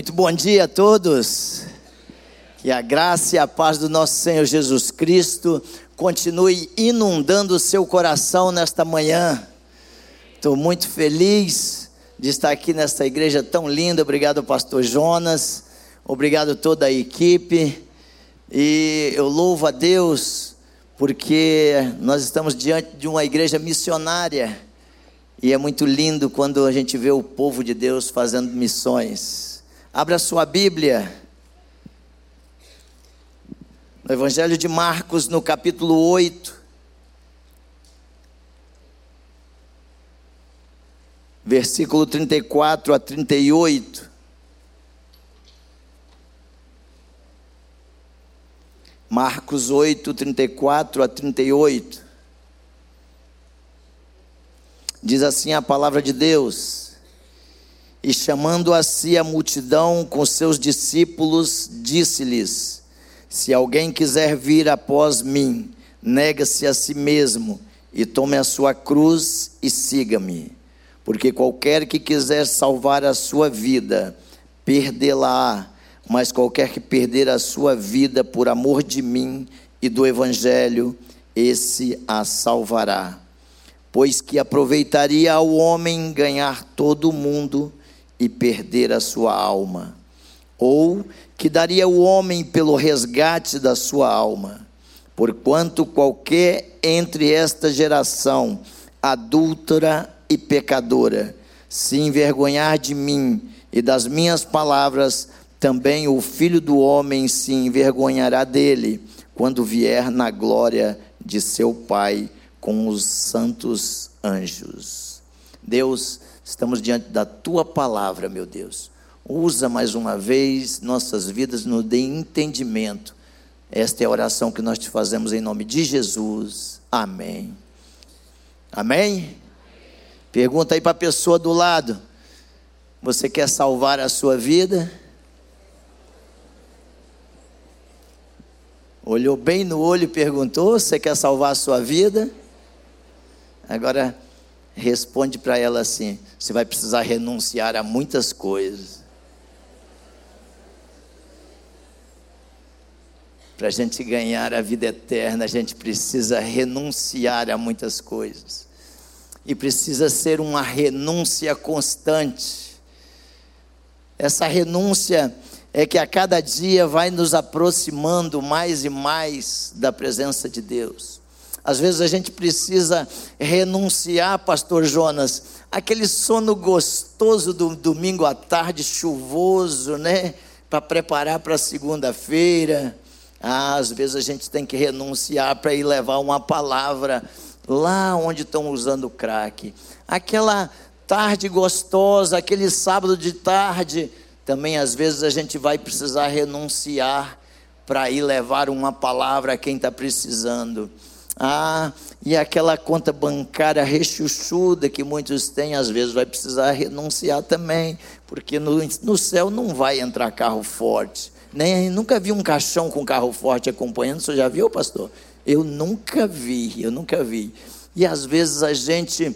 Muito bom dia a todos. Que a graça e a paz do nosso Senhor Jesus Cristo continue inundando o seu coração nesta manhã. Estou muito feliz de estar aqui nesta igreja tão linda. Obrigado, pastor Jonas. Obrigado toda a equipe. E eu louvo a Deus porque nós estamos diante de uma igreja missionária. E é muito lindo quando a gente vê o povo de Deus fazendo missões. Abra sua Bíblia. No Evangelho de Marcos, no capítulo 8. Versículo 34 a 38. Marcos 8, 34 a 38. Diz assim a palavra de Deus. E chamando a si a multidão com seus discípulos, disse-lhes: Se alguém quiser vir após mim, nega-se a si mesmo e tome a sua cruz e siga-me. Porque qualquer que quiser salvar a sua vida, perdê-la-á, mas qualquer que perder a sua vida por amor de mim e do evangelho, esse a salvará. Pois que aproveitaria ao homem ganhar todo o mundo e perder a sua alma, ou que daria o homem pelo resgate da sua alma. Porquanto qualquer entre esta geração adúltera e pecadora se envergonhar de mim e das minhas palavras, também o filho do homem se envergonhará dele, quando vier na glória de seu Pai com os santos anjos. Deus, Estamos diante da tua palavra, meu Deus. Usa mais uma vez nossas vidas, nos dê entendimento. Esta é a oração que nós te fazemos em nome de Jesus. Amém. Amém? Pergunta aí para a pessoa do lado: Você quer salvar a sua vida? Olhou bem no olho e perguntou: Você quer salvar a sua vida? Agora responde para ela assim: você vai precisar renunciar a muitas coisas. Para a gente ganhar a vida eterna, a gente precisa renunciar a muitas coisas. E precisa ser uma renúncia constante. Essa renúncia é que a cada dia vai nos aproximando mais e mais da presença de Deus. Às vezes a gente precisa renunciar, Pastor Jonas, aquele sono gostoso do domingo à tarde, chuvoso, né? Para preparar para segunda-feira. Ah, às vezes a gente tem que renunciar para ir levar uma palavra lá onde estão usando crack. Aquela tarde gostosa, aquele sábado de tarde, também às vezes a gente vai precisar renunciar para ir levar uma palavra a quem está precisando. Ah, e aquela conta bancária rechuchuda que muitos têm, às vezes vai precisar renunciar também, porque no, no céu não vai entrar carro forte. Nem nunca vi um caixão com carro forte acompanhando. Você já viu, pastor? Eu nunca vi, eu nunca vi. E às vezes a gente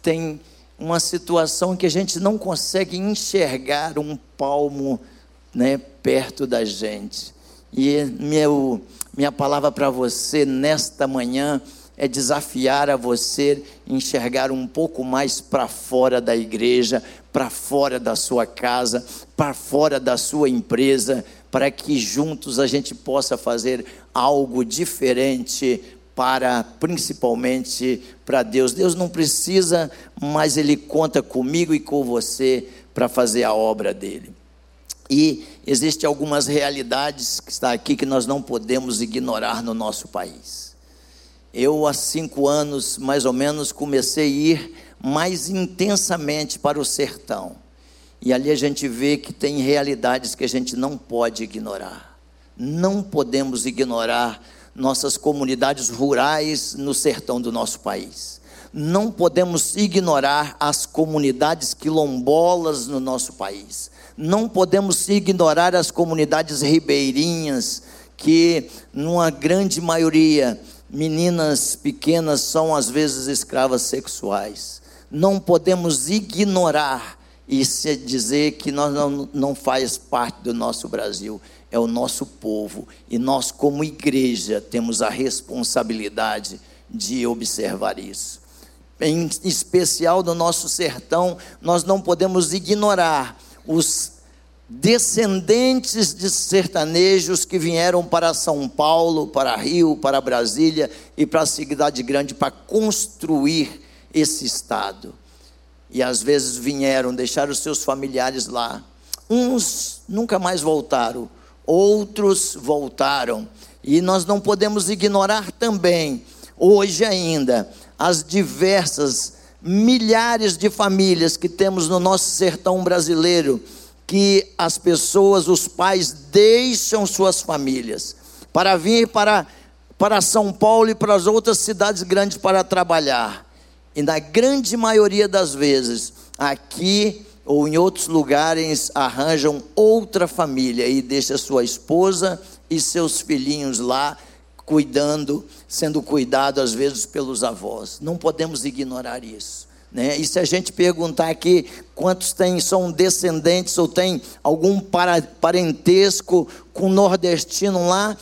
tem uma situação que a gente não consegue enxergar um palmo né, perto da gente. E meu minha palavra para você nesta manhã é desafiar a você enxergar um pouco mais para fora da igreja, para fora da sua casa, para fora da sua empresa, para que juntos a gente possa fazer algo diferente para principalmente para Deus. Deus não precisa, mas ele conta comigo e com você para fazer a obra dele. E existem algumas realidades que está aqui que nós não podemos ignorar no nosso país. Eu, há cinco anos, mais ou menos, comecei a ir mais intensamente para o sertão. E ali a gente vê que tem realidades que a gente não pode ignorar. Não podemos ignorar nossas comunidades rurais no sertão do nosso país. Não podemos ignorar as comunidades quilombolas no nosso país não podemos ignorar as comunidades ribeirinhas, que, numa grande maioria, meninas pequenas são às vezes escravas sexuais. Não podemos ignorar e dizer que nós não, não faz parte do nosso Brasil, é o nosso povo. E nós, como igreja, temos a responsabilidade de observar isso. Em especial no nosso sertão, nós não podemos ignorar os descendentes de sertanejos que vieram para São Paulo, para Rio, para Brasília e para a cidade grande para construir esse estado. E às vezes vieram, deixaram seus familiares lá. Uns nunca mais voltaram, outros voltaram. E nós não podemos ignorar também, hoje ainda, as diversas milhares de famílias que temos no nosso sertão brasileiro que as pessoas, os pais, deixam suas famílias para vir para, para São Paulo e para as outras cidades grandes para trabalhar. E na grande maioria das vezes, aqui ou em outros lugares, arranjam outra família e deixa sua esposa e seus filhinhos lá cuidando, sendo cuidado às vezes pelos avós. Não podemos ignorar isso. Né? E se a gente perguntar aqui quantos tem, são descendentes ou tem algum parentesco com nordestino lá,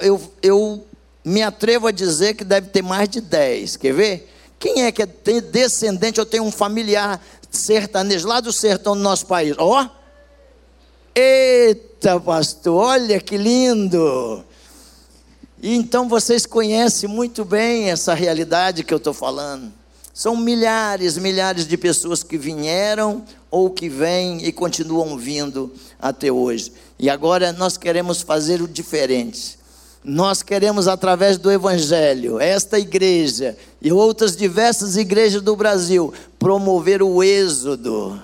eu, eu me atrevo a dizer que deve ter mais de 10. Quer ver? Quem é que é, tem descendente ou tem um familiar sertanejo lá do sertão do nosso país? Ó! Oh! Eita, pastor, olha que lindo! E então vocês conhecem muito bem essa realidade que eu estou falando. São milhares, milhares de pessoas que vieram ou que vêm e continuam vindo até hoje. E agora nós queremos fazer o diferente. Nós queremos, através do Evangelho, esta igreja e outras diversas igrejas do Brasil, promover o êxodo,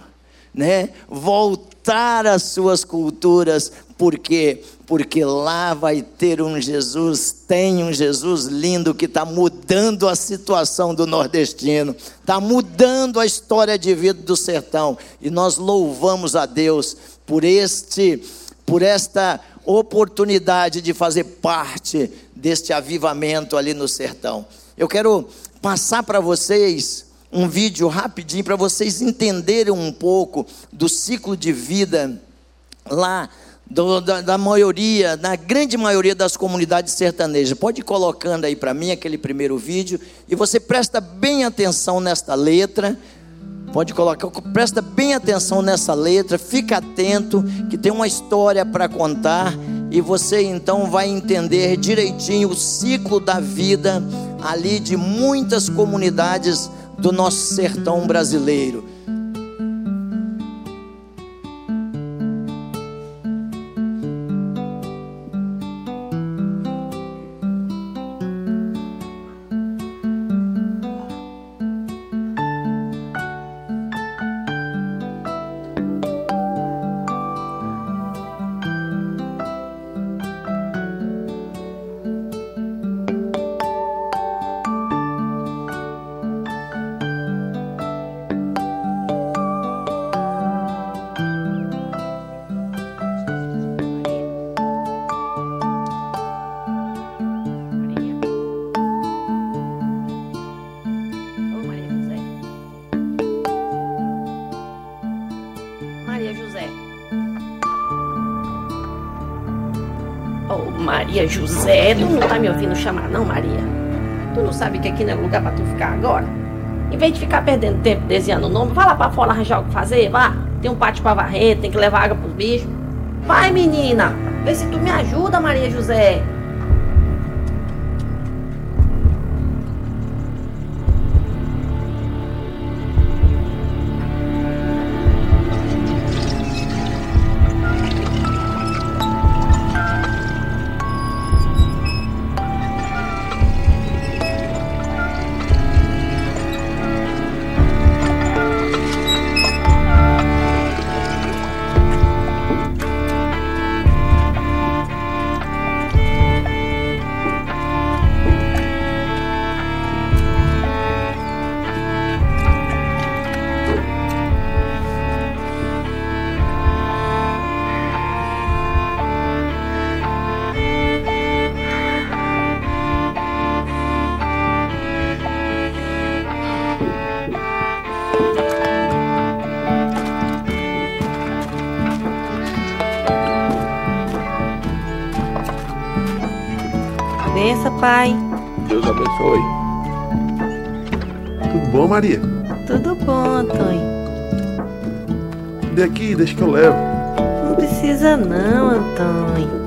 né? voltar às suas culturas, por quê? Porque lá vai ter um Jesus, tem um Jesus lindo que está mudando a situação do nordestino, está mudando a história de vida do sertão. E nós louvamos a Deus por este, por esta oportunidade de fazer parte deste avivamento ali no sertão. Eu quero passar para vocês um vídeo rapidinho para vocês entenderem um pouco do ciclo de vida lá do, da, da, maioria, na grande maioria das comunidades sertanejas. Pode ir colocando aí para mim aquele primeiro vídeo e você presta bem atenção nesta letra. Pode colocar, presta bem atenção nessa letra, fica atento, que tem uma história para contar e você então vai entender direitinho o ciclo da vida ali de muitas comunidades do nosso sertão brasileiro. Maria José, tu não tá me ouvindo chamar, não, Maria? Tu não sabe que aqui não é lugar pra tu ficar agora? Em vez de ficar perdendo tempo desenhando o nome, vai lá pra fora arranjar o que fazer, vá. Tem um pátio pra varrer, tem que levar água pros bichos. Vai, menina, vê se tu me ajuda, Maria José. Bença, pai. Deus abençoe. Tudo bom, Maria? Tudo bom, Antônio. Dê aqui, deixa que eu levo. Não precisa não, Antônio.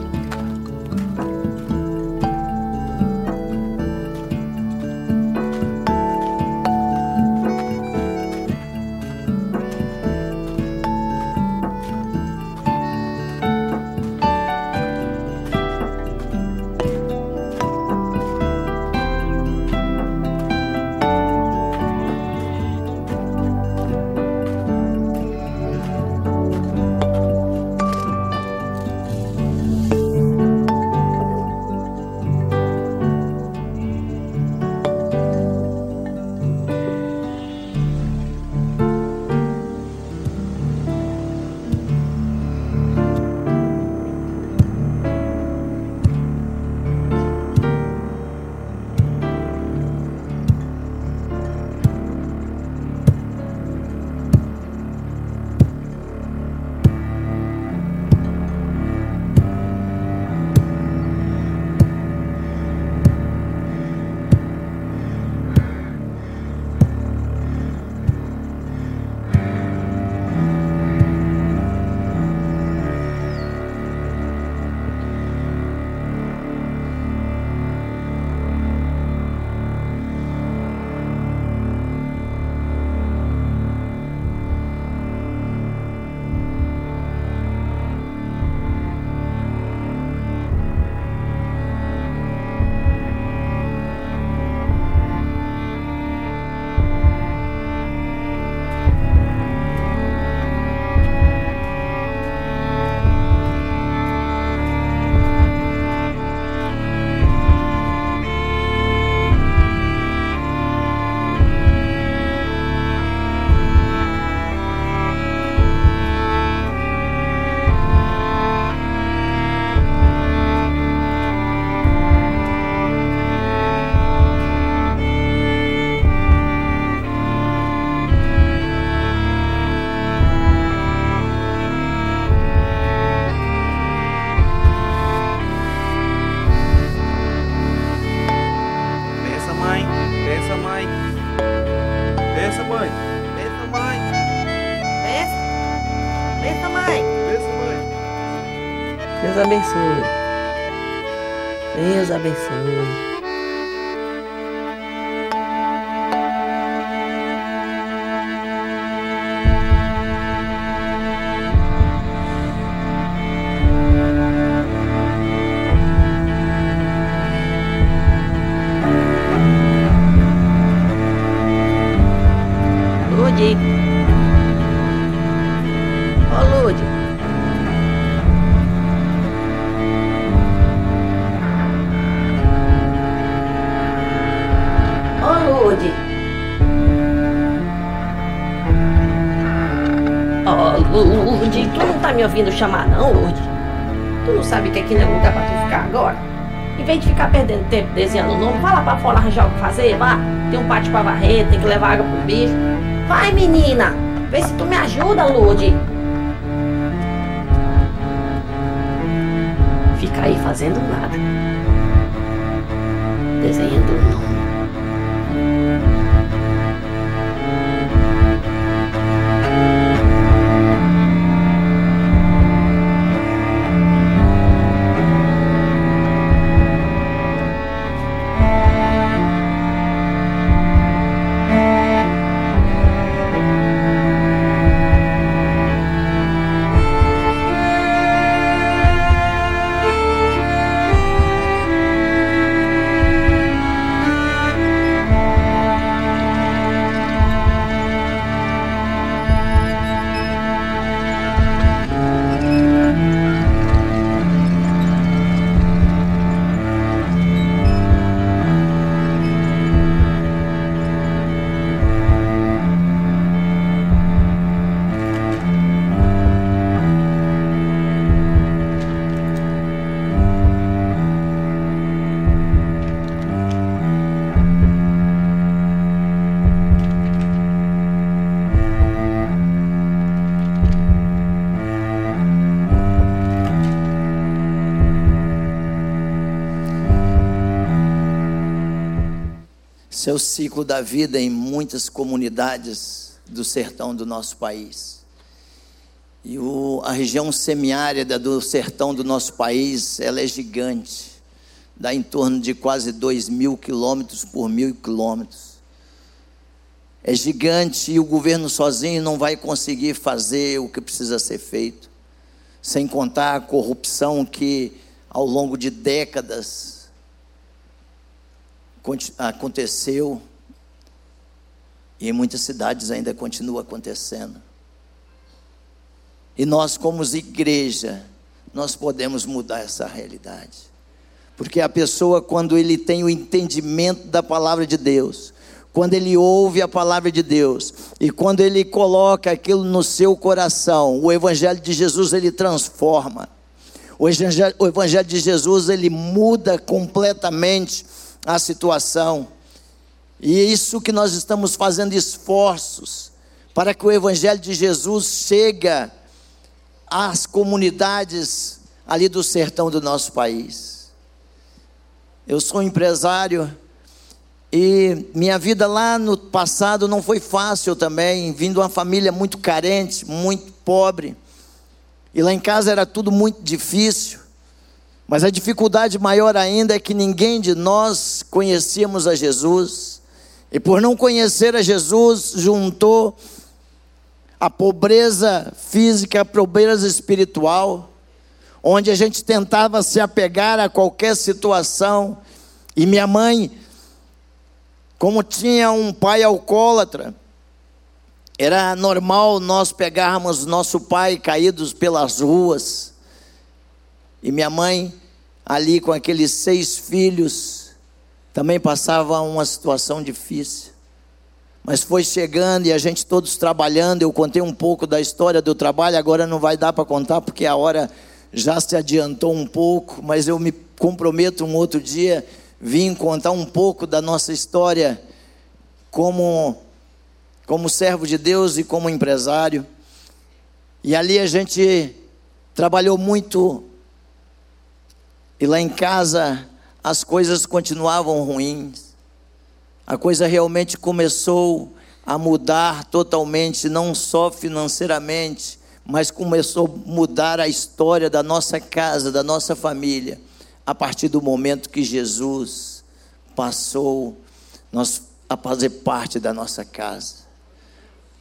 Deus Ô, Lude. Ô, Lude, tu não tá me ouvindo chamar não, Lude? Tu não sabe que aqui não é lugar pra tu ficar agora? Em vez de ficar perdendo tempo desenhando o nome, vai lá pra fora arranjar o que fazer, vá. Tem um pátio pra varrer, tem que levar água pro bicho. Vai, menina! Vê se tu me ajuda, Lude. Fica aí fazendo nada. Desenhando o nome. Esse é ciclo da vida em muitas comunidades do sertão do nosso país. E o, a região semiárida do sertão do nosso país, ela é gigante. Dá em torno de quase 2 mil quilômetros por mil quilômetros. É gigante e o governo sozinho não vai conseguir fazer o que precisa ser feito. Sem contar a corrupção que ao longo de décadas aconteceu e em muitas cidades ainda continua acontecendo. E nós, como igreja, nós podemos mudar essa realidade. Porque a pessoa, quando ele tem o entendimento da palavra de Deus, quando ele ouve a palavra de Deus e quando ele coloca aquilo no seu coração, o evangelho de Jesus ele transforma. O evangelho, o evangelho de Jesus ele muda completamente a situação. E é isso que nós estamos fazendo esforços para que o evangelho de Jesus chegue às comunidades ali do sertão do nosso país. Eu sou empresário e minha vida lá no passado não foi fácil também, vindo de uma família muito carente, muito pobre. E lá em casa era tudo muito difícil. Mas a dificuldade maior ainda é que ninguém de nós conhecíamos a Jesus. E por não conhecer a Jesus, juntou a pobreza física, a pobreza espiritual, onde a gente tentava se apegar a qualquer situação. E minha mãe, como tinha um pai alcoólatra, era normal nós pegarmos nosso pai caídos pelas ruas. E minha mãe, ali com aqueles seis filhos, também passava uma situação difícil. Mas foi chegando e a gente todos trabalhando. Eu contei um pouco da história do trabalho, agora não vai dar para contar porque a hora já se adiantou um pouco, mas eu me comprometo um outro dia vim contar um pouco da nossa história como como servo de Deus e como empresário. E ali a gente trabalhou muito. E lá em casa as coisas continuavam ruins. A coisa realmente começou a mudar totalmente, não só financeiramente, mas começou a mudar a história da nossa casa, da nossa família, a partir do momento que Jesus passou a fazer parte da nossa casa.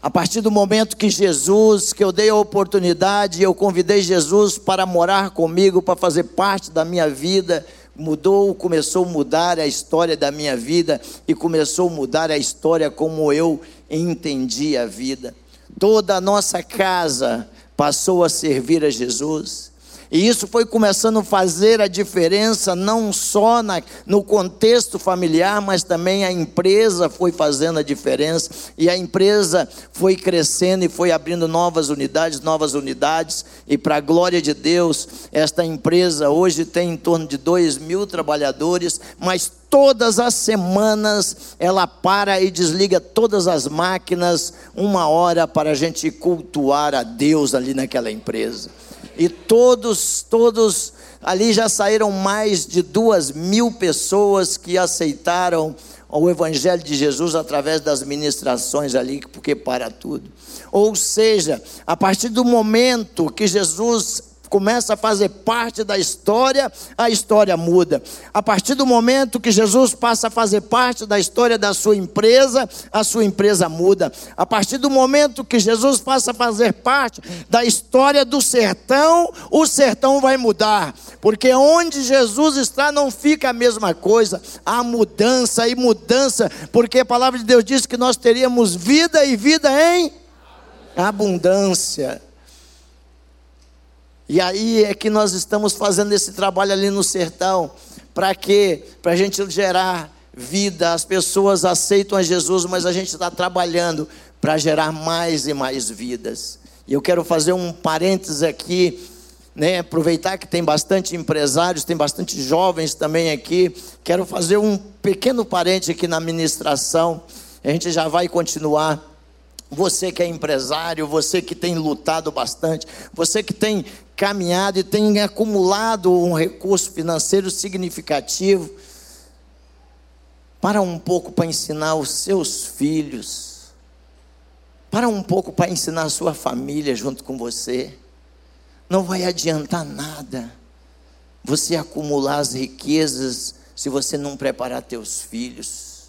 A partir do momento que Jesus, que eu dei a oportunidade, eu convidei Jesus para morar comigo, para fazer parte da minha vida, mudou, começou a mudar a história da minha vida e começou a mudar a história como eu entendi a vida. Toda a nossa casa passou a servir a Jesus. E isso foi começando a fazer a diferença, não só na, no contexto familiar, mas também a empresa foi fazendo a diferença. E a empresa foi crescendo e foi abrindo novas unidades, novas unidades. E para a glória de Deus, esta empresa hoje tem em torno de 2 mil trabalhadores, mas todas as semanas ela para e desliga todas as máquinas, uma hora para a gente cultuar a Deus ali naquela empresa e todos, todos, ali já saíram mais de duas mil pessoas que aceitaram o Evangelho de Jesus através das ministrações ali, porque para tudo. Ou seja, a partir do momento que Jesus começa a fazer parte da história, a história muda. A partir do momento que Jesus passa a fazer parte da história da sua empresa, a sua empresa muda. A partir do momento que Jesus passa a fazer parte da história do sertão, o sertão vai mudar. Porque onde Jesus está não fica a mesma coisa. Há mudança e mudança, porque a palavra de Deus diz que nós teríamos vida e vida em abundância. E aí é que nós estamos fazendo esse trabalho ali no sertão. Para quê? Para a gente gerar vida. As pessoas aceitam a Jesus, mas a gente está trabalhando para gerar mais e mais vidas. E eu quero fazer um parênteses aqui, né? aproveitar que tem bastante empresários, tem bastante jovens também aqui. Quero fazer um pequeno parênteses aqui na ministração. A gente já vai continuar. Você que é empresário, você que tem lutado bastante, você que tem caminhado e tem acumulado um recurso financeiro significativo Para um pouco para ensinar os seus filhos. Para um pouco para ensinar a sua família junto com você. Não vai adiantar nada você acumular as riquezas se você não preparar teus filhos,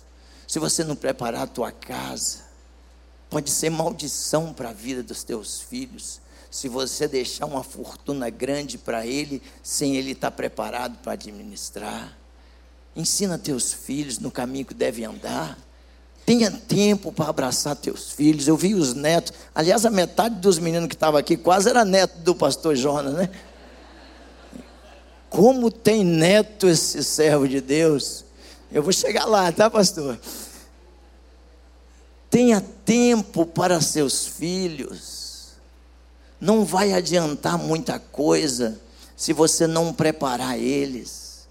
se você não preparar a tua casa. Pode ser maldição para a vida dos teus filhos se você deixar uma fortuna grande para ele, sem ele estar tá preparado para administrar. Ensina teus filhos no caminho que devem andar. Tenha tempo para abraçar teus filhos. Eu vi os netos. Aliás, a metade dos meninos que estavam aqui quase era neto do pastor Jonas, né? Como tem neto esse servo de Deus? Eu vou chegar lá, tá, pastor? Tenha tempo para seus filhos não vai adiantar muita coisa se você não preparar eles.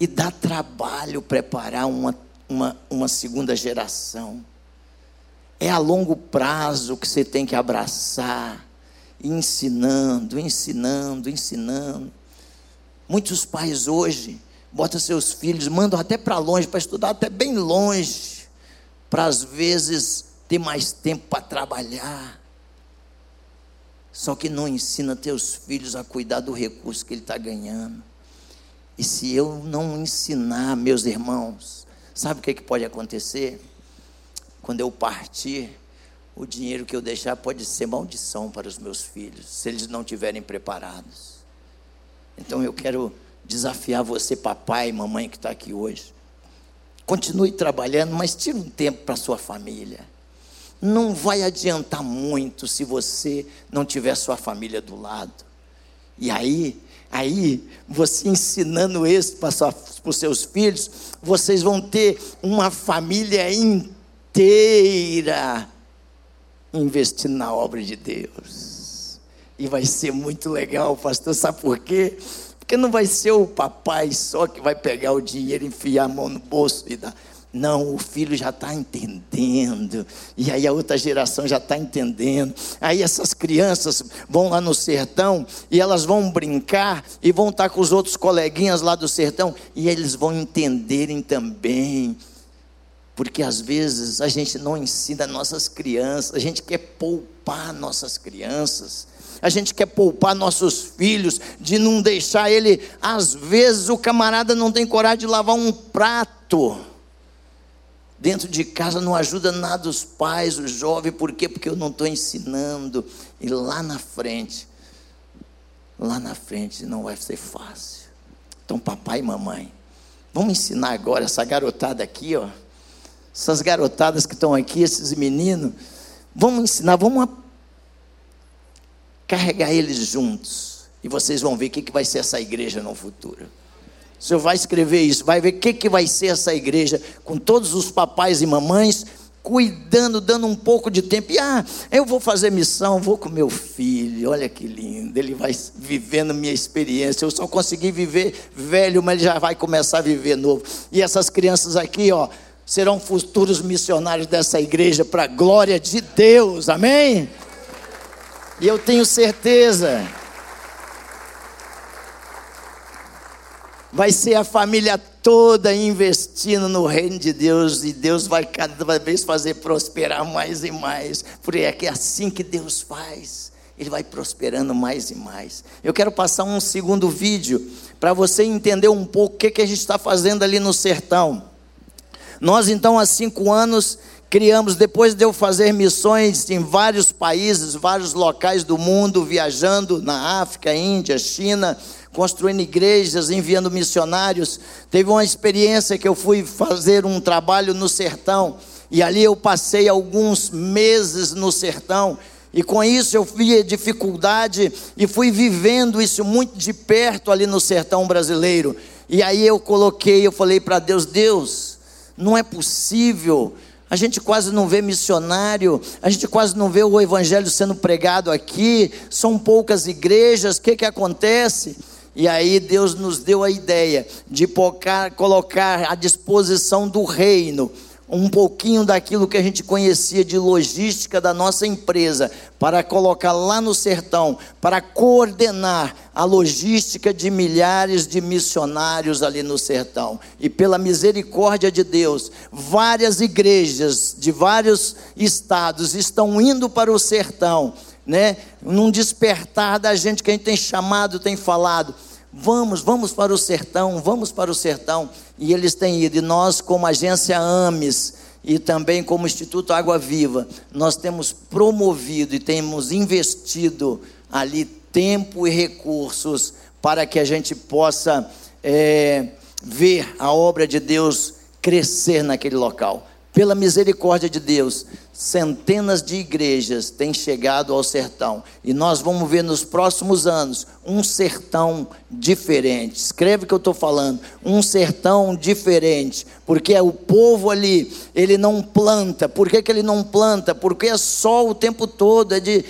E dá trabalho preparar uma, uma, uma segunda geração. É a longo prazo que você tem que abraçar, ensinando, ensinando, ensinando. Muitos pais hoje botam seus filhos, mandam até para longe, para estudar até bem longe, para às vezes ter mais tempo para trabalhar. Só que não ensina teus filhos a cuidar do recurso que ele está ganhando. E se eu não ensinar, meus irmãos, sabe o que, é que pode acontecer? Quando eu partir, o dinheiro que eu deixar pode ser maldição para os meus filhos, se eles não estiverem preparados. Então eu quero desafiar você, papai e mamãe que está aqui hoje. Continue trabalhando, mas tire um tempo para sua família não vai adiantar muito se você não tiver sua família do lado. E aí, aí, você ensinando isso para, os seus filhos, vocês vão ter uma família inteira investindo na obra de Deus. E vai ser muito legal, pastor, sabe por quê? Porque não vai ser o papai só que vai pegar o dinheiro, enfiar a mão no bolso e dar. Não, o filho já está entendendo, e aí a outra geração já está entendendo. Aí essas crianças vão lá no sertão e elas vão brincar e vão estar tá com os outros coleguinhas lá do sertão e eles vão entenderem também. Porque às vezes a gente não ensina nossas crianças, a gente quer poupar nossas crianças a gente quer poupar nossos filhos, de não deixar ele. Às vezes o camarada não tem coragem de lavar um prato. Dentro de casa não ajuda nada os pais, o jovem, por quê? Porque eu não estou ensinando. E lá na frente, lá na frente não vai ser fácil. Então, papai e mamãe, vamos ensinar agora essa garotada aqui, ó. Essas garotadas que estão aqui, esses meninos, vamos ensinar, vamos carregar eles juntos. E vocês vão ver o que vai ser essa igreja no futuro. O senhor vai escrever isso, vai ver o que, que vai ser essa igreja, com todos os papais e mamães cuidando, dando um pouco de tempo. E ah, eu vou fazer missão, vou com meu filho, olha que lindo, ele vai vivendo minha experiência. Eu só consegui viver velho, mas ele já vai começar a viver novo. E essas crianças aqui, ó, serão futuros missionários dessa igreja para a glória de Deus, amém? E eu tenho certeza vai ser a família toda investindo no reino de Deus e Deus vai cada vez fazer prosperar mais e mais, porque é, é assim que Deus faz. Ele vai prosperando mais e mais. Eu quero passar um segundo vídeo para você entender um pouco o que, que a gente está fazendo ali no sertão. Nós, então, há cinco anos, criamos, depois de eu fazer missões em vários países, vários locais do mundo, viajando na África, Índia, China, construindo igrejas, enviando missionários. Teve uma experiência que eu fui fazer um trabalho no sertão, e ali eu passei alguns meses no sertão. E com isso eu vi dificuldade e fui vivendo isso muito de perto ali no sertão brasileiro. E aí eu coloquei, eu falei para Deus: Deus, não é possível. A gente quase não vê missionário, a gente quase não vê o evangelho sendo pregado aqui, são poucas igrejas, o que, que acontece? E aí Deus nos deu a ideia de colocar à disposição do reino um pouquinho daquilo que a gente conhecia de logística da nossa empresa para colocar lá no sertão, para coordenar a logística de milhares de missionários ali no sertão. E pela misericórdia de Deus, várias igrejas de vários estados estão indo para o sertão, né? Num despertar da gente que a gente tem chamado, tem falado Vamos, vamos para o sertão, vamos para o sertão. E eles têm ido. E nós, como agência AMES e também como Instituto Água Viva, nós temos promovido e temos investido ali tempo e recursos para que a gente possa é, ver a obra de Deus crescer naquele local. Pela misericórdia de Deus, centenas de igrejas têm chegado ao sertão. E nós vamos ver nos próximos anos um sertão diferente. Escreve o que eu estou falando. Um sertão diferente. Porque é o povo ali, ele não planta. Por que, que ele não planta? Porque é sol o tempo todo. É de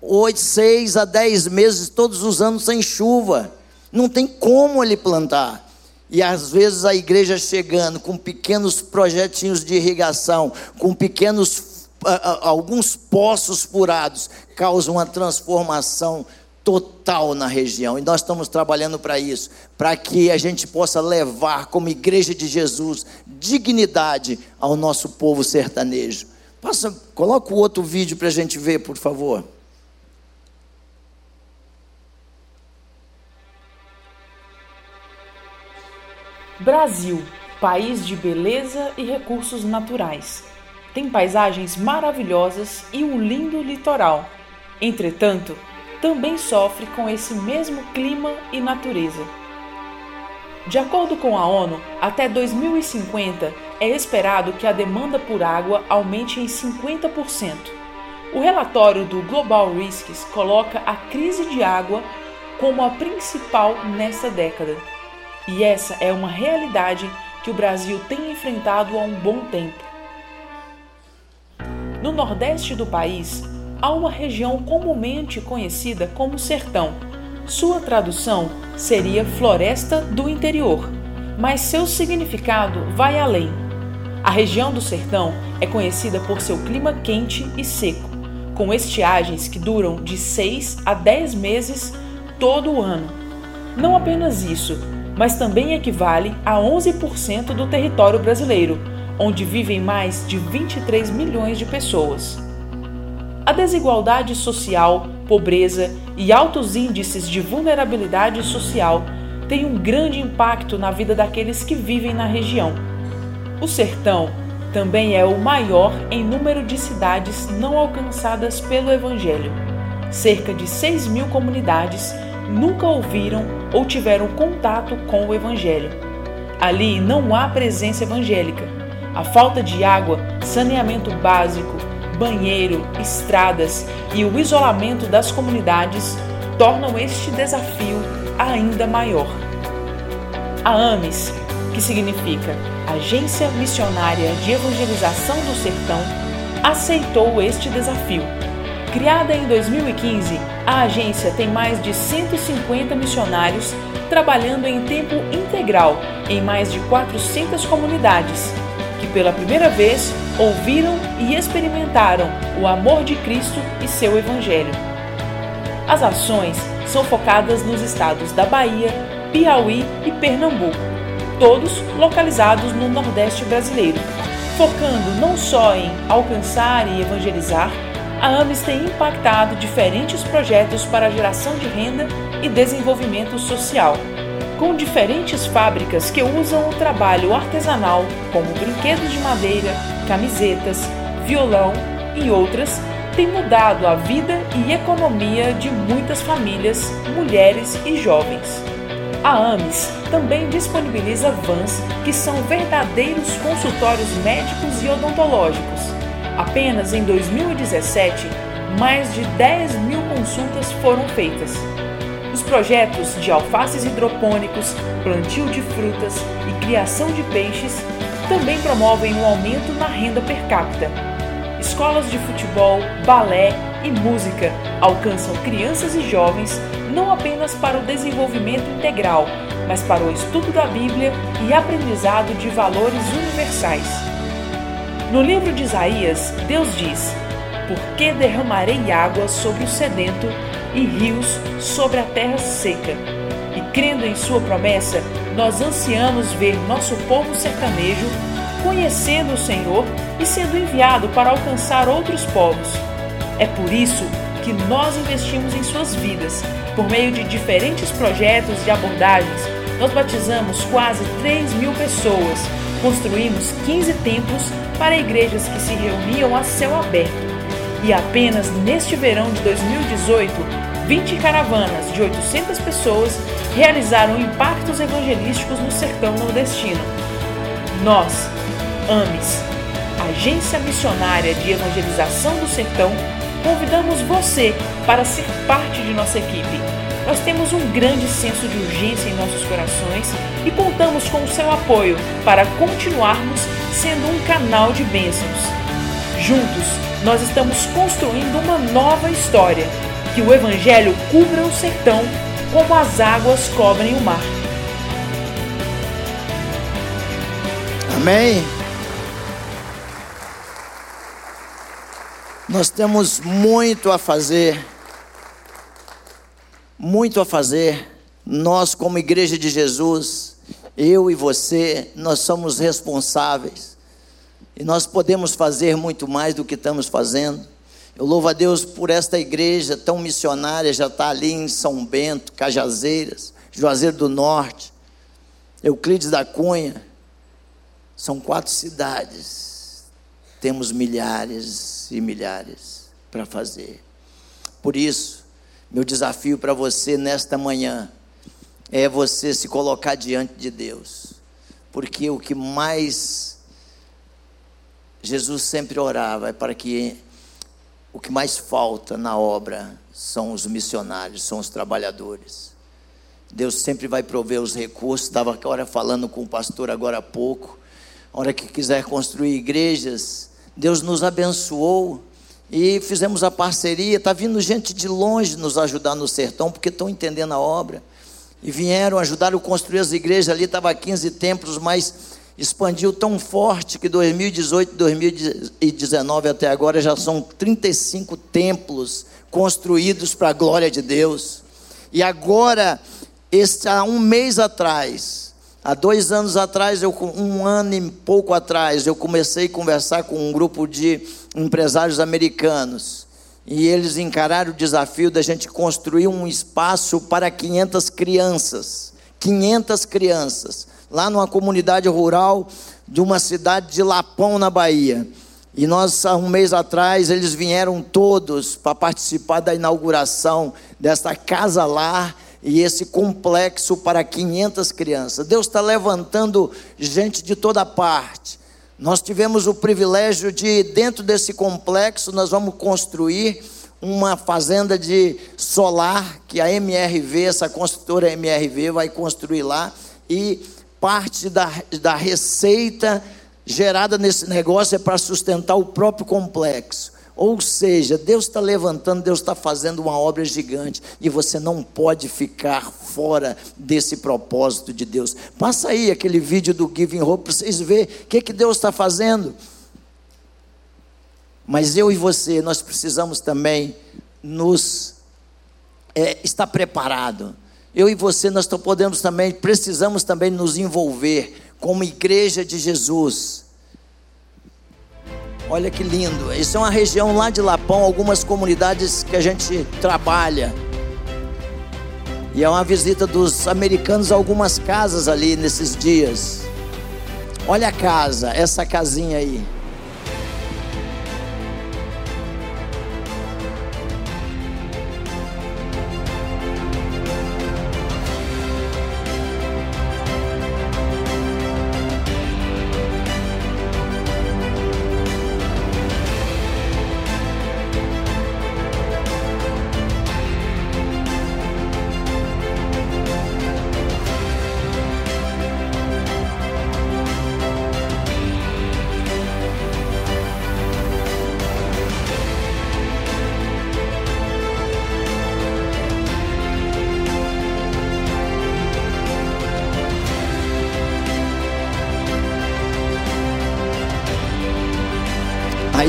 oito, seis a dez meses, todos os anos sem chuva. Não tem como ele plantar. E às vezes a igreja chegando com pequenos projetinhos de irrigação, com pequenos uh, alguns poços furados, causa uma transformação total na região. E nós estamos trabalhando para isso, para que a gente possa levar como igreja de Jesus dignidade ao nosso povo sertanejo. Passa, coloca o outro vídeo para a gente ver, por favor. Brasil, país de beleza e recursos naturais. Tem paisagens maravilhosas e um lindo litoral. Entretanto, também sofre com esse mesmo clima e natureza. De acordo com a ONU, até 2050 é esperado que a demanda por água aumente em 50%. O relatório do Global Risks coloca a crise de água como a principal nesta década. E essa é uma realidade que o Brasil tem enfrentado há um bom tempo. No nordeste do país, há uma região comumente conhecida como sertão. Sua tradução seria floresta do interior, mas seu significado vai além. A região do sertão é conhecida por seu clima quente e seco, com estiagens que duram de 6 a 10 meses todo o ano. Não apenas isso, mas também equivale a 11% do território brasileiro, onde vivem mais de 23 milhões de pessoas. A desigualdade social, pobreza e altos índices de vulnerabilidade social têm um grande impacto na vida daqueles que vivem na região. O sertão também é o maior em número de cidades não alcançadas pelo Evangelho. Cerca de 6 mil comunidades nunca ouviram ou tiveram contato com o Evangelho. Ali não há presença evangélica. A falta de água, saneamento básico, banheiro, estradas e o isolamento das comunidades tornam este desafio ainda maior. A AMES, que significa Agência Missionária de Evangelização do Sertão, aceitou este desafio Criada em 2015, a agência tem mais de 150 missionários trabalhando em tempo integral em mais de 400 comunidades, que pela primeira vez ouviram e experimentaram o amor de Cristo e seu Evangelho. As ações são focadas nos estados da Bahia, Piauí e Pernambuco, todos localizados no Nordeste brasileiro, focando não só em alcançar e evangelizar, a AMES tem impactado diferentes projetos para geração de renda e desenvolvimento social, com diferentes fábricas que usam o trabalho artesanal, como brinquedos de madeira, camisetas, violão e outras, tem mudado a vida e economia de muitas famílias, mulheres e jovens. A AMES também disponibiliza vans que são verdadeiros consultórios médicos e odontológicos Apenas em 2017, mais de 10 mil consultas foram feitas. Os projetos de alfaces hidropônicos, plantio de frutas e criação de peixes também promovem um aumento na renda per capita. Escolas de futebol, balé e música alcançam crianças e jovens não apenas para o desenvolvimento integral, mas para o estudo da Bíblia e aprendizado de valores universais. No livro de Isaías, Deus diz: Porque derramarei água sobre o sedento e rios sobre a terra seca. E crendo em Sua promessa, nós ansiamos ver nosso povo sertanejo conhecendo o Senhor e sendo enviado para alcançar outros povos. É por isso que nós investimos em suas vidas. Por meio de diferentes projetos e abordagens, nós batizamos quase 3 mil pessoas, construímos 15 templos para igrejas que se reuniam a céu aberto. E apenas neste verão de 2018, 20 caravanas de 800 pessoas realizaram impactos evangelísticos no sertão nordestino. Nós, AMES, Agência Missionária de Evangelização do Sertão, convidamos você para ser parte de nossa equipe. Nós temos um grande senso de urgência em nossos corações e contamos com o seu apoio para continuarmos sendo um canal de bênçãos. Juntos, nós estamos construindo uma nova história. Que o Evangelho cubra o sertão como as águas cobrem o mar. Amém. Nós temos muito a fazer, muito a fazer. Nós, como Igreja de Jesus, eu e você, nós somos responsáveis. E nós podemos fazer muito mais do que estamos fazendo. Eu louvo a Deus por esta igreja tão missionária, já está ali em São Bento, Cajazeiras, Juazeiro do Norte, Euclides da Cunha. São quatro cidades temos milhares e milhares para fazer. Por isso, meu desafio para você nesta manhã é você se colocar diante de Deus, porque o que mais Jesus sempre orava é para que o que mais falta na obra são os missionários, são os trabalhadores. Deus sempre vai prover os recursos. Estava agora falando com o pastor agora há pouco hora que quiser construir igrejas, Deus nos abençoou e fizemos a parceria. Está vindo gente de longe nos ajudar no sertão, porque estão entendendo a obra. E vieram, ajudaram a construir as igrejas ali, estava 15 templos, mas expandiu tão forte que 2018, 2019 até agora já são 35 templos construídos para a glória de Deus. E agora, este, há um mês atrás, Há dois anos atrás, eu, um ano e pouco atrás, eu comecei a conversar com um grupo de empresários americanos. E eles encararam o desafio da gente construir um espaço para 500 crianças. 500 crianças. Lá numa comunidade rural de uma cidade de Lapão, na Bahia. E nós, há um mês atrás, eles vieram todos para participar da inauguração desta casa lá e esse complexo para 500 crianças. Deus está levantando gente de toda parte. Nós tivemos o privilégio de, dentro desse complexo, nós vamos construir uma fazenda de solar que a MRV, essa construtora MRV, vai construir lá e parte da, da receita gerada nesse negócio é para sustentar o próprio complexo. Ou seja, Deus está levantando, Deus está fazendo uma obra gigante e você não pode ficar fora desse propósito de Deus. Passa aí aquele vídeo do Giving Hope para vocês verem o que, que Deus está fazendo. Mas eu e você, nós precisamos também nos é, estar preparado. Eu e você, nós podemos também, precisamos também nos envolver como igreja de Jesus Olha que lindo. Isso é uma região lá de Lapão, algumas comunidades que a gente trabalha. E é uma visita dos americanos a algumas casas ali nesses dias. Olha a casa, essa casinha aí.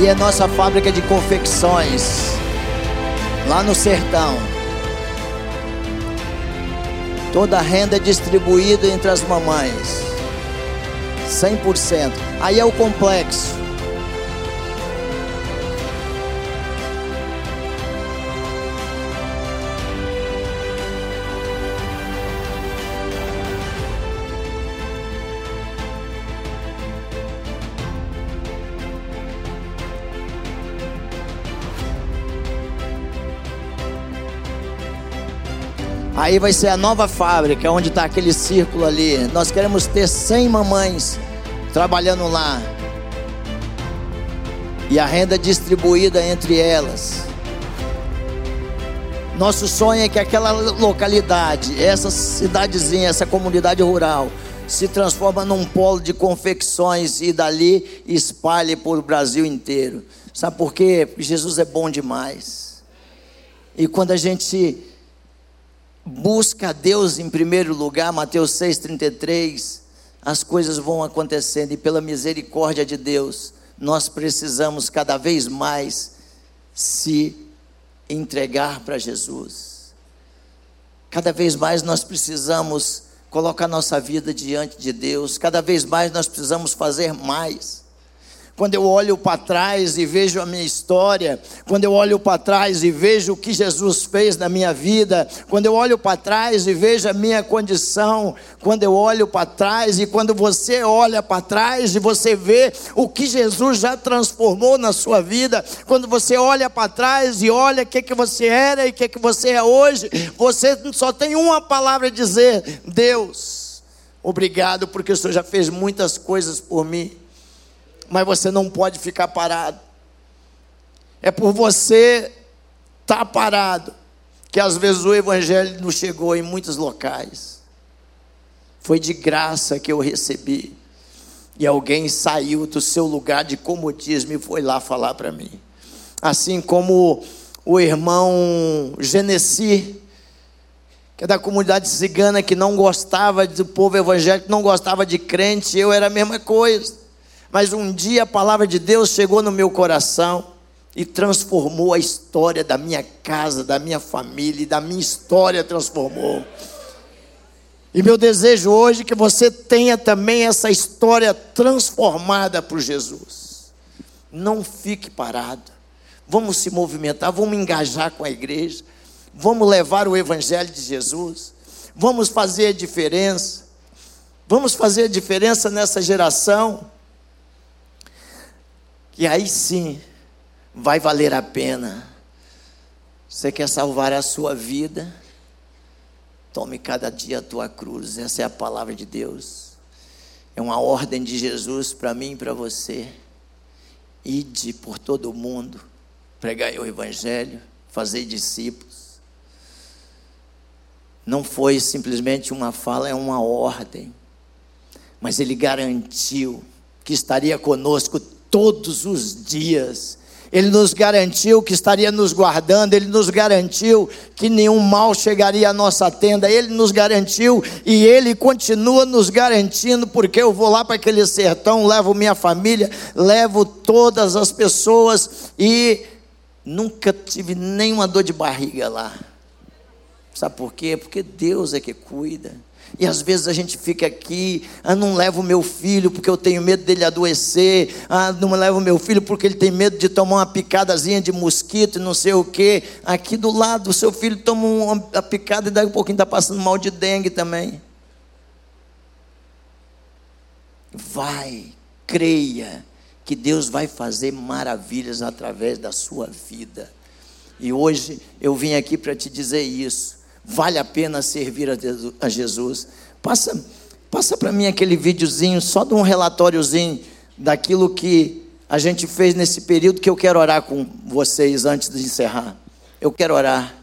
É nossa fábrica de confecções, lá no sertão. Toda a renda é distribuída entre as mamães. 100%. Aí é o complexo. Aí vai ser a nova fábrica, onde está aquele círculo ali. Nós queremos ter 100 mamães trabalhando lá. E a renda distribuída entre elas. Nosso sonho é que aquela localidade, essa cidadezinha, essa comunidade rural, se transforma num polo de confecções e dali espalhe por o Brasil inteiro. Sabe por quê? Jesus é bom demais. E quando a gente busca Deus em primeiro lugar, Mateus 6,33, as coisas vão acontecendo e pela misericórdia de Deus, nós precisamos cada vez mais se entregar para Jesus. Cada vez mais nós precisamos colocar nossa vida diante de Deus, cada vez mais nós precisamos fazer mais quando eu olho para trás e vejo a minha história, quando eu olho para trás e vejo o que Jesus fez na minha vida, quando eu olho para trás e vejo a minha condição, quando eu olho para trás e quando você olha para trás e você vê o que Jesus já transformou na sua vida, quando você olha para trás e olha o que, que você era e o que, que você é hoje, você só tem uma palavra a dizer: Deus, obrigado, porque o Senhor já fez muitas coisas por mim mas você não pode ficar parado. É por você estar tá parado que às vezes o Evangelho não chegou em muitos locais. Foi de graça que eu recebi. E alguém saiu do seu lugar de comodismo e foi lá falar para mim. Assim como o irmão Genesi, que é da comunidade cigana, que não gostava do povo evangélico, não gostava de crente, eu era a mesma coisa. Mas um dia a palavra de Deus chegou no meu coração e transformou a história da minha casa, da minha família, e da minha história transformou. E meu desejo hoje é que você tenha também essa história transformada por Jesus. Não fique parado. Vamos se movimentar, vamos engajar com a igreja, vamos levar o evangelho de Jesus, vamos fazer a diferença. Vamos fazer a diferença nessa geração. E aí sim vai valer a pena. Você quer salvar a sua vida? Tome cada dia a tua cruz. Essa é a palavra de Deus. É uma ordem de Jesus para mim e para você. Ide por todo o mundo, pregai o Evangelho, fazer discípulos. Não foi simplesmente uma fala, é uma ordem. Mas Ele garantiu que estaria conosco todos os dias. Ele nos garantiu que estaria nos guardando, Ele nos garantiu que nenhum mal chegaria à nossa tenda, Ele nos garantiu e Ele continua nos garantindo, porque eu vou lá para aquele sertão, levo minha família, levo todas as pessoas e nunca tive nenhuma dor de barriga lá. Sabe por quê? Porque Deus é que cuida. E às vezes a gente fica aqui, ah, não levo meu filho porque eu tenho medo dele adoecer, ah, não levo meu filho porque ele tem medo de tomar uma picadazinha de mosquito e não sei o quê. Aqui do lado, o seu filho toma uma picada e daqui a pouquinho está passando mal de dengue também. Vai, creia que Deus vai fazer maravilhas através da sua vida. E hoje eu vim aqui para te dizer isso. Vale a pena servir a Jesus. Passa, passa para mim aquele videozinho, só de um relatóriozinho daquilo que a gente fez nesse período que eu quero orar com vocês antes de encerrar. Eu quero orar.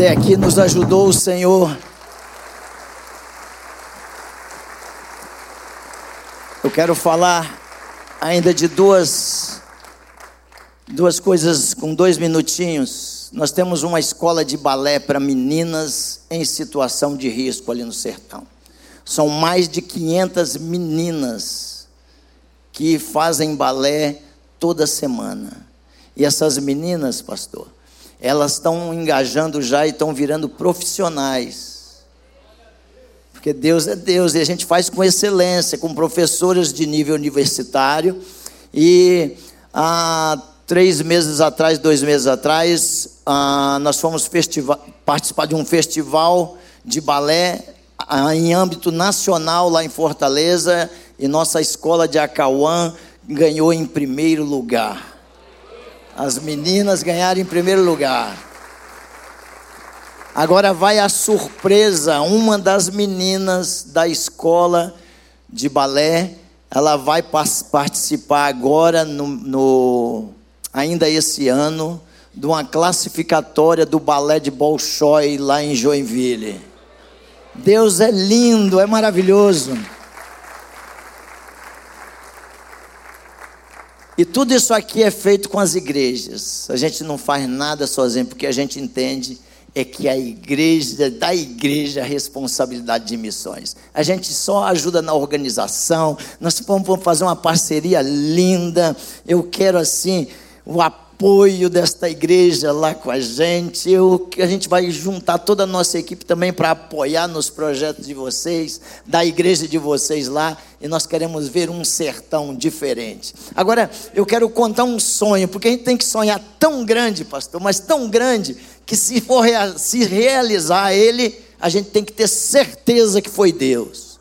Até aqui nos ajudou o Senhor. Eu quero falar ainda de duas duas coisas com dois minutinhos. Nós temos uma escola de balé para meninas em situação de risco ali no sertão. São mais de 500 meninas que fazem balé toda semana. E essas meninas, pastor, elas estão engajando já e estão virando profissionais. Porque Deus é Deus e a gente faz com excelência, com professoras de nível universitário. E há três meses atrás, dois meses atrás, ah, nós fomos participar de um festival de balé ah, em âmbito nacional lá em Fortaleza. E nossa escola de Acauã ganhou em primeiro lugar. As meninas ganharam em primeiro lugar. Agora vai a surpresa: uma das meninas da escola de balé, ela vai participar agora, no, no, ainda esse ano, de uma classificatória do balé de Bolshoi lá em Joinville. Deus é lindo, é maravilhoso. E tudo isso aqui é feito com as igrejas. A gente não faz nada sozinho, porque a gente entende é que a igreja, da igreja, a responsabilidade de missões. A gente só ajuda na organização, nós vamos fazer uma parceria linda. Eu quero assim o apoio apoio desta igreja lá com a gente. Eu, a gente vai juntar toda a nossa equipe também para apoiar nos projetos de vocês, da igreja de vocês lá. E nós queremos ver um sertão diferente. Agora, eu quero contar um sonho, porque a gente tem que sonhar tão grande, pastor, mas tão grande, que se for se realizar ele, a gente tem que ter certeza que foi Deus.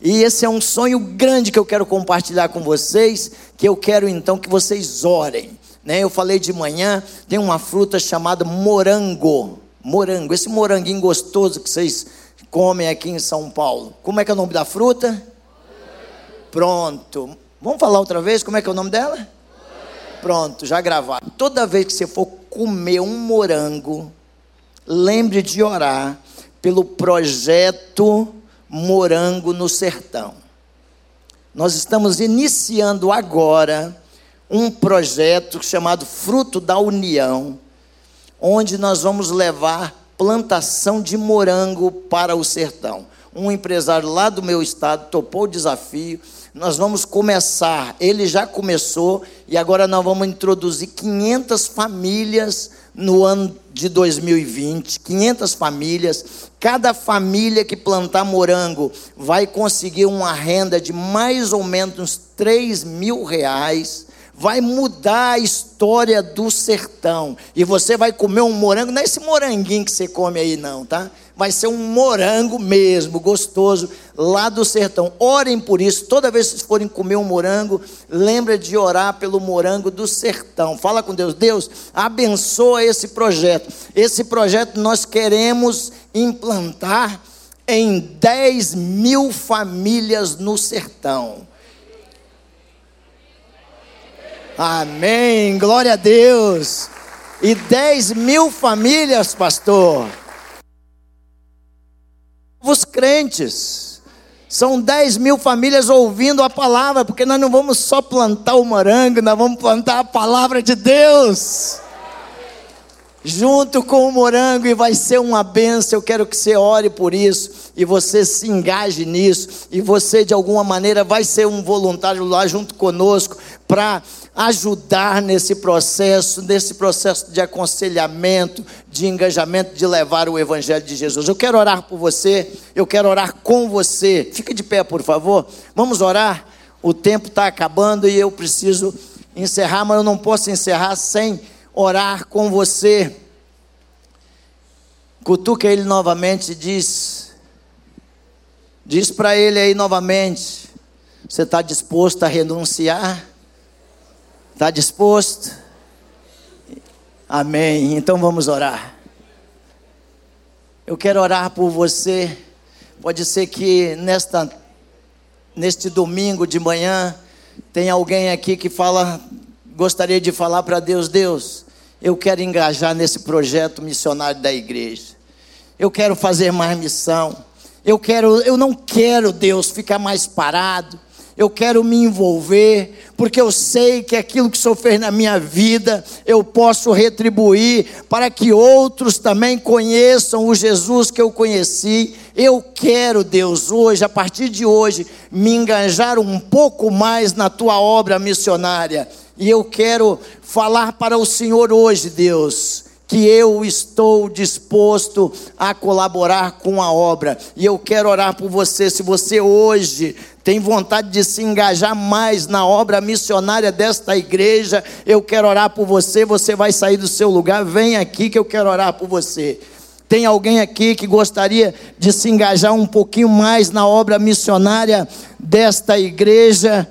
E esse é um sonho grande que eu quero compartilhar com vocês, que eu quero então que vocês orem. Né? Eu falei de manhã, tem uma fruta chamada morango. Morango, esse moranguinho gostoso que vocês comem aqui em São Paulo. Como é que é o nome da fruta? Pronto. Vamos falar outra vez? Como é que é o nome dela? Pronto, já gravado. Toda vez que você for comer um morango, lembre de orar pelo projeto Morango no Sertão. Nós estamos iniciando agora um projeto chamado Fruto da União, onde nós vamos levar plantação de morango para o sertão. Um empresário lá do meu estado topou o desafio. Nós vamos começar, ele já começou, e agora nós vamos introduzir 500 famílias no ano de 2020. 500 famílias. Cada família que plantar morango vai conseguir uma renda de mais ou menos 3 mil reais vai mudar a história do sertão. E você vai comer um morango, não é esse moranguinho que você come aí, não, tá? Vai ser um morango mesmo, gostoso, lá do sertão. Orem por isso. Toda vez que forem comer um morango, lembra de orar pelo morango do sertão. Fala com Deus. Deus, abençoa esse projeto. Esse projeto nós queremos implantar em 10 mil famílias no sertão. Amém, glória a Deus. E 10 mil famílias, pastor. Os crentes. São 10 mil famílias ouvindo a palavra, porque nós não vamos só plantar o morango, nós vamos plantar a palavra de Deus junto com o morango e vai ser uma benção. Eu quero que você ore por isso e você se engaje nisso e você de alguma maneira vai ser um voluntário lá junto conosco para ajudar nesse processo, nesse processo de aconselhamento, de engajamento, de levar o evangelho de Jesus. Eu quero orar por você, eu quero orar com você. Fica de pé, por favor. Vamos orar. O tempo está acabando e eu preciso encerrar, mas eu não posso encerrar sem orar com você. Cutuca ele novamente e diz: Diz para ele aí novamente: Você está disposto a renunciar? Está disposto? Amém. Então vamos orar. Eu quero orar por você. Pode ser que nesta, neste domingo de manhã tem alguém aqui que fala, gostaria de falar para Deus, Deus, eu quero engajar nesse projeto missionário da igreja. Eu quero fazer mais missão. Eu quero, eu não quero, Deus, ficar mais parado. Eu quero me envolver, porque eu sei que aquilo que o Senhor fez na minha vida, eu posso retribuir para que outros também conheçam o Jesus que eu conheci. Eu quero, Deus, hoje, a partir de hoje, me engajar um pouco mais na tua obra missionária. E eu quero falar para o Senhor hoje, Deus, que eu estou disposto a colaborar com a obra. E eu quero orar por você. Se você hoje tem vontade de se engajar mais na obra missionária desta igreja, eu quero orar por você. Você vai sair do seu lugar, vem aqui que eu quero orar por você. Tem alguém aqui que gostaria de se engajar um pouquinho mais na obra missionária desta igreja?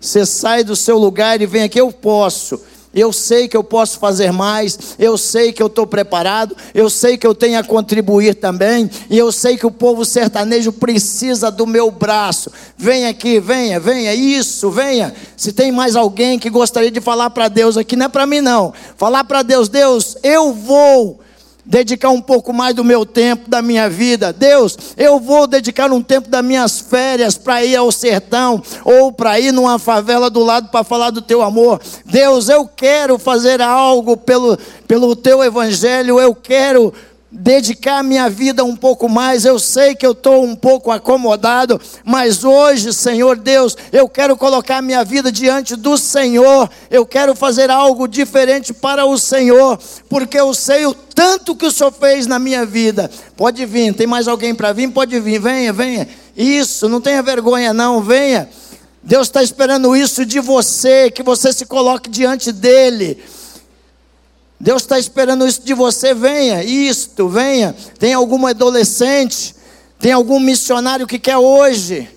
Você sai do seu lugar e vem aqui, eu posso. Eu sei que eu posso fazer mais, eu sei que eu estou preparado, eu sei que eu tenho a contribuir também, e eu sei que o povo sertanejo precisa do meu braço. Venha aqui, venha, venha, isso, venha. Se tem mais alguém que gostaria de falar para Deus aqui, não é para mim não. Falar para Deus, Deus, eu vou dedicar um pouco mais do meu tempo, da minha vida. Deus, eu vou dedicar um tempo das minhas férias para ir ao sertão ou para ir numa favela do lado para falar do teu amor. Deus, eu quero fazer algo pelo, pelo teu evangelho, eu quero dedicar minha vida um pouco mais. Eu sei que eu estou um pouco acomodado, mas hoje, Senhor Deus, eu quero colocar minha vida diante do Senhor. Eu quero fazer algo diferente para o Senhor, porque eu sei o tanto que o Senhor fez na minha vida. Pode vir, tem mais alguém para vir? Pode vir, venha, venha. Isso, não tenha vergonha, não, venha. Deus está esperando isso de você, que você se coloque diante dEle. Deus está esperando isso de você, venha, isto, venha. Tem algum adolescente, tem algum missionário que quer hoje.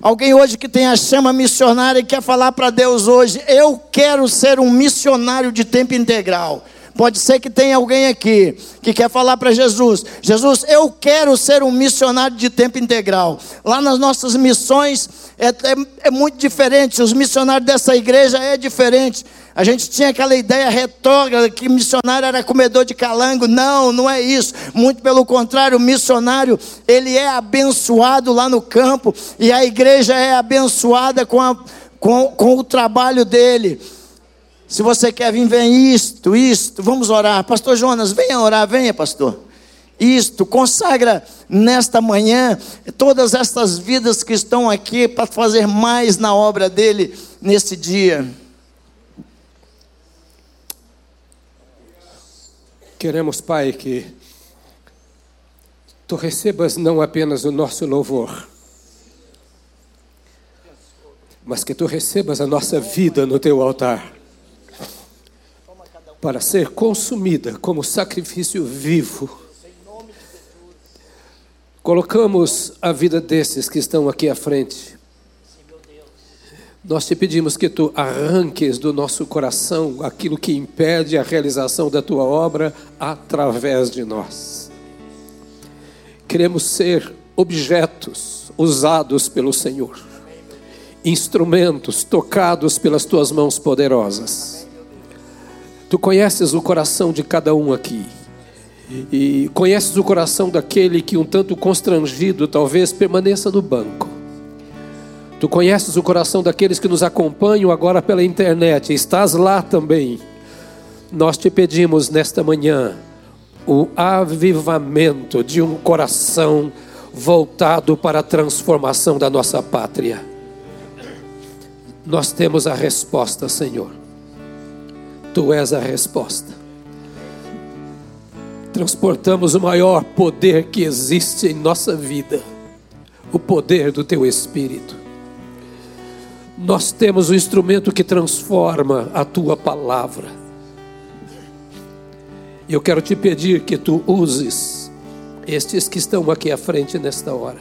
Alguém hoje que tem a chama missionária e quer falar para Deus hoje, eu quero ser um missionário de tempo integral. Pode ser que tenha alguém aqui que quer falar para Jesus: Jesus, eu quero ser um missionário de tempo integral. Lá nas nossas missões é, é, é muito diferente, os missionários dessa igreja é diferente. A gente tinha aquela ideia retrógrada que missionário era comedor de calango. Não, não é isso. Muito pelo contrário, o missionário, ele é abençoado lá no campo e a igreja é abençoada com, a, com, com o trabalho dele. Se você quer vir, vem isto, isto, vamos orar. Pastor Jonas, venha orar, venha, pastor. Isto, consagra nesta manhã todas estas vidas que estão aqui para fazer mais na obra dele nesse dia. Queremos, Pai, que tu recebas não apenas o nosso louvor, mas que tu recebas a nossa vida no teu altar para ser consumida como sacrifício vivo. Colocamos a vida desses que estão aqui à frente. Nós te pedimos que tu arranques do nosso coração aquilo que impede a realização da tua obra através de nós. Queremos ser objetos usados pelo Senhor, instrumentos tocados pelas tuas mãos poderosas Tu conheces o coração de cada um aqui. E conheces o coração daquele que, um tanto constrangido, talvez permaneça no banco. Tu conheces o coração daqueles que nos acompanham agora pela internet. Estás lá também. Nós te pedimos nesta manhã o avivamento de um coração voltado para a transformação da nossa pátria. Nós temos a resposta, Senhor. Tu és a resposta. Transportamos o maior poder que existe em nossa vida, o poder do Teu Espírito. Nós temos o instrumento que transforma a Tua palavra. E eu quero te pedir que Tu uses estes que estão aqui à frente nesta hora,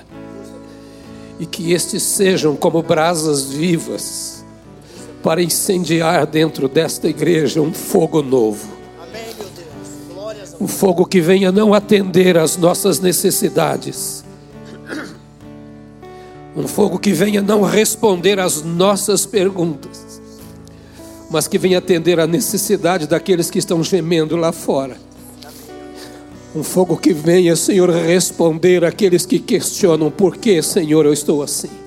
e que estes sejam como brasas vivas para incendiar dentro desta igreja um fogo novo. Um fogo que venha não atender às nossas necessidades. Um fogo que venha não responder às nossas perguntas, mas que venha atender a necessidade daqueles que estão gemendo lá fora. Um fogo que venha, Senhor, responder àqueles que questionam por que, Senhor, eu estou assim.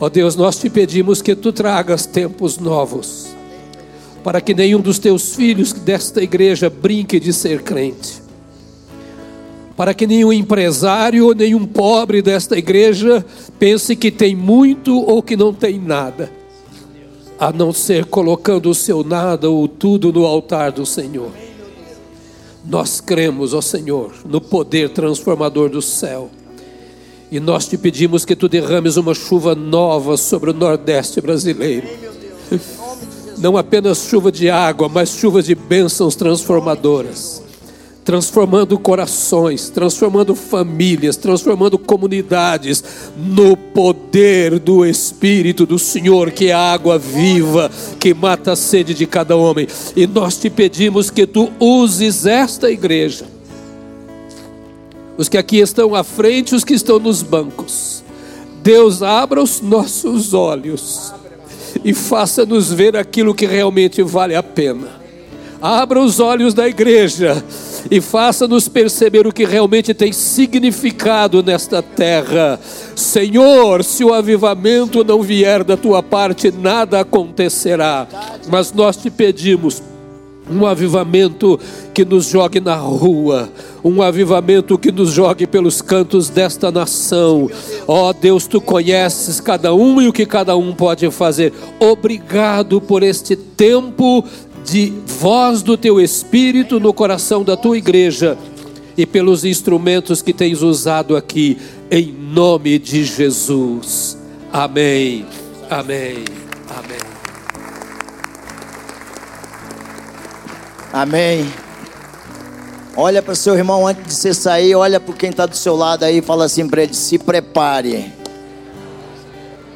Ó Deus, nós te pedimos que tu tragas tempos novos, para que nenhum dos teus filhos desta igreja brinque de ser crente, para que nenhum empresário ou nenhum pobre desta igreja pense que tem muito ou que não tem nada, a não ser colocando o seu nada ou tudo no altar do Senhor. Nós cremos, ó Senhor, no poder transformador do céu. E nós te pedimos que tu derrames uma chuva nova sobre o Nordeste brasileiro. Não apenas chuva de água, mas chuva de bênçãos transformadoras transformando corações, transformando famílias, transformando comunidades no poder do Espírito do Senhor, que é a água viva que mata a sede de cada homem. E nós te pedimos que tu uses esta igreja, os que aqui estão à frente, os que estão nos bancos. Deus, abra os nossos olhos e faça-nos ver aquilo que realmente vale a pena. Abra os olhos da igreja e faça-nos perceber o que realmente tem significado nesta terra. Senhor, se o avivamento não vier da tua parte, nada acontecerá. Mas nós te pedimos um avivamento que nos jogue na rua, um avivamento que nos jogue pelos cantos desta nação. Ó oh, Deus, tu conheces cada um e o que cada um pode fazer. Obrigado por este tempo de voz do teu espírito no coração da tua igreja e pelos instrumentos que tens usado aqui, em nome de Jesus. Amém. Amém. Amém. Amém. Olha para o seu irmão antes de você sair, olha para quem está do seu lado aí e fala assim para ele: se prepare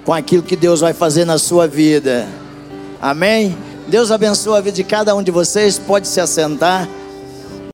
com aquilo que Deus vai fazer na sua vida. Amém? Deus abençoe a vida de cada um de vocês. Pode se assentar.